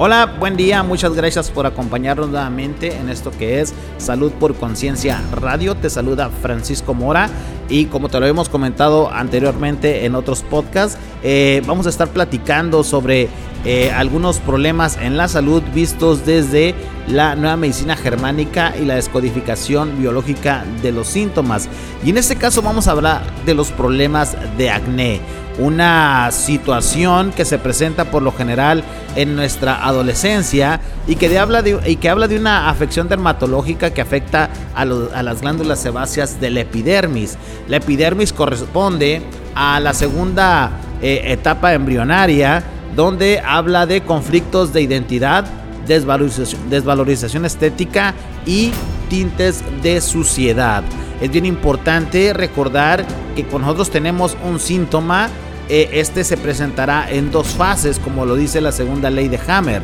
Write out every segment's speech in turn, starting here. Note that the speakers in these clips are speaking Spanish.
Hola, buen día, muchas gracias por acompañarnos nuevamente en esto que es Salud por Conciencia Radio. Te saluda Francisco Mora y como te lo hemos comentado anteriormente en otros podcasts, eh, vamos a estar platicando sobre eh, algunos problemas en la salud vistos desde la nueva medicina germánica y la descodificación biológica de los síntomas. Y en este caso vamos a hablar de los problemas de acné, una situación que se presenta por lo general en nuestra adolescencia y que, habla, de, y que habla de una afección dermatológica que afecta a, las glándulas sebáceas del epidermis. La epidermis corresponde a la segunda eh, etapa embrionaria donde habla de conflictos de identidad, desvalorización, desvalorización estética y tintes de suciedad. Es bien importante recordar que nosotros tenemos un síntoma, eh, este se presentará en dos fases, como lo dice la segunda ley de Hammer,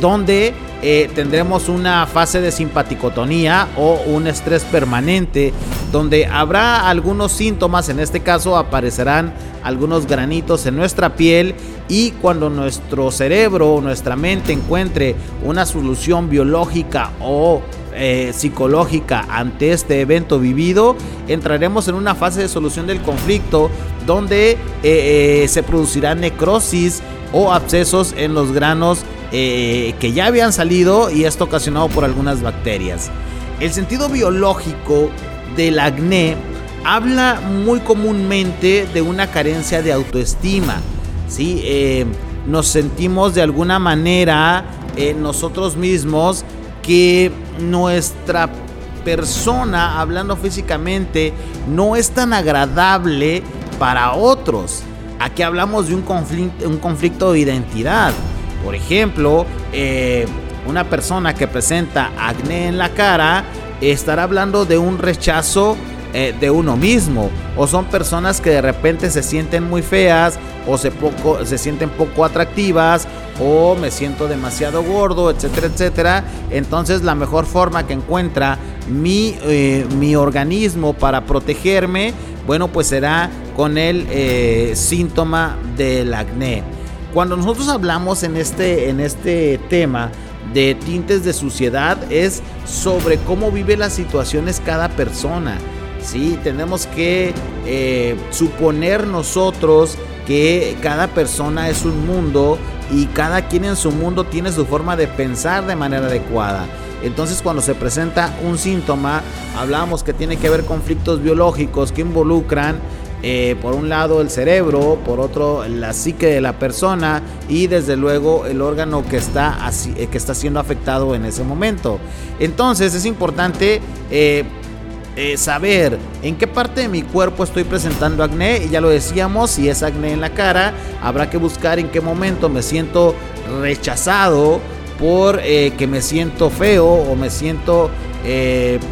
donde eh, tendremos una fase de simpaticotonía o un estrés permanente, donde habrá algunos síntomas, en este caso aparecerán algunos granitos en nuestra piel y cuando nuestro cerebro o nuestra mente encuentre una solución biológica o eh, psicológica ante este evento vivido, entraremos en una fase de solución del conflicto donde eh, se producirá necrosis o abscesos en los granos eh, que ya habían salido y esto ocasionado por algunas bacterias. El sentido biológico del acné habla muy comúnmente de una carencia de autoestima. ¿sí? Eh, nos sentimos de alguna manera eh, nosotros mismos que nuestra persona, hablando físicamente, no es tan agradable para otros. Aquí hablamos de un conflicto, un conflicto de identidad. Por ejemplo, eh, una persona que presenta acné en la cara estará hablando de un rechazo eh, de uno mismo. O son personas que de repente se sienten muy feas o se, poco, se sienten poco atractivas o me siento demasiado gordo, etcétera, etcétera. Entonces la mejor forma que encuentra mi, eh, mi organismo para protegerme, bueno, pues será con el síntoma del acné. Cuando nosotros hablamos en este, en este tema de tintes de suciedad es sobre cómo vive las situaciones cada persona. ¿sí? Tenemos que eh, suponer nosotros que cada persona es un mundo y cada quien en su mundo tiene su forma de pensar de manera adecuada. Entonces cuando se presenta un síntoma, hablamos que tiene que haber conflictos biológicos que involucran eh, por un lado el cerebro, por otro la psique de la persona y desde luego el órgano que está, eh, que está siendo afectado en ese momento. Entonces es importante eh, saber en qué parte de mi cuerpo estoy presentando acné y ya lo decíamos, si es acné en la cara, habrá que buscar en qué momento me siento rechazado por que me siento feo o me siento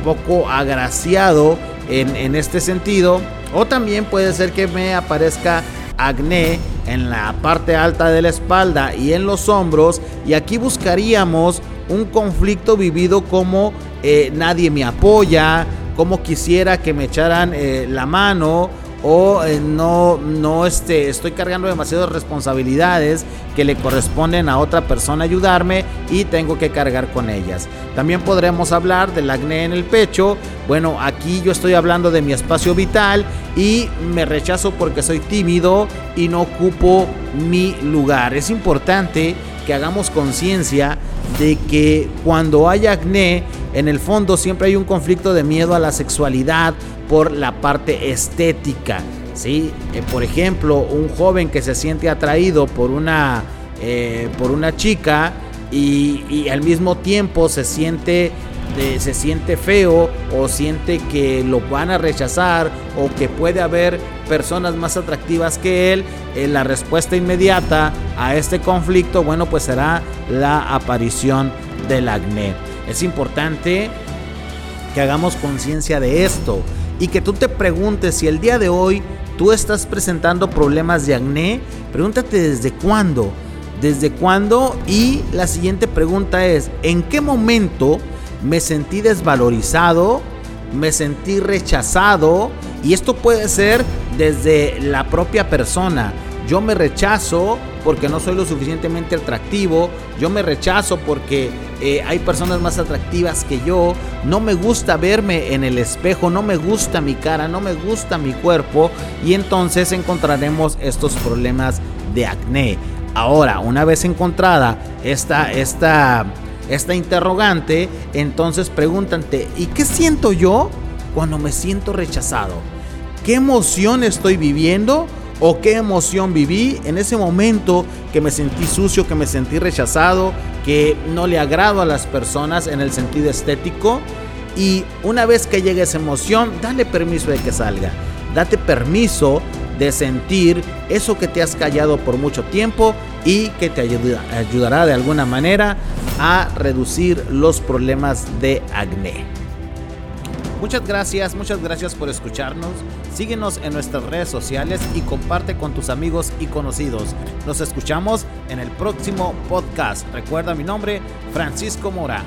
poco agraciado en este sentido o también puede ser que me aparezca acné en la parte alta de la espalda y en los hombros. Y aquí buscaríamos un conflicto vivido como eh, nadie me apoya, como quisiera que me echaran eh, la mano o eh, no, no este, estoy cargando demasiadas responsabilidades que le corresponden a otra persona ayudarme y tengo que cargar con ellas. También podremos hablar del acné en el pecho. Bueno, aquí yo estoy hablando de mi espacio vital y me rechazo porque soy tímido y no ocupo mi lugar. Es importante que hagamos conciencia de que cuando hay acné, en el fondo siempre hay un conflicto de miedo a la sexualidad por la parte estética. ¿sí? Eh, por ejemplo, un joven que se siente atraído por una, eh, por una chica y, al mismo tiempo se siente, se siente feo o siente que lo van a rechazar o que puede haber personas más atractivas que él, eh, la respuesta inmediata a este conflicto, bueno, pues será la aparición del acné. Es importante que hagamos conciencia de esto y que tú te preguntes si el día de hoy tú estás presentando problemas de acné, pregúntate desde cuándo. ¿Desde cuándo? Y la siguiente pregunta es, ¿en qué momento me sentí desvalorizado? ¿Me sentí rechazado? Y esto puede ser desde la propia persona. Yo me rechazo porque no soy lo suficientemente atractivo, yo me rechazo porque eh, hay personas más atractivas que yo, no me gusta verme en el espejo, no me gusta mi cara, no me gusta mi cuerpo y entonces encontraremos estos problemas de acné. Ahora, una vez encontrada esta, esta, esta interrogante, entonces pregúntate, ¿y qué siento yo cuando me siento rechazado? ¿Qué emoción estoy viviendo? ¿O qué emoción viví en ese momento que me sentí sucio, que me sentí rechazado, que no le agrado a las personas en el sentido estético? Y una vez que llegue esa emoción, dale permiso de que salga. Date permiso de sentir eso que te has callado por mucho tiempo y que te ayudará de alguna manera a reducir los problemas de acné. Muchas gracias, muchas gracias por escucharnos. Síguenos en nuestras redes sociales y comparte con tus amigos y conocidos. Nos escuchamos en el próximo podcast. Recuerda mi nombre, Francisco Mora.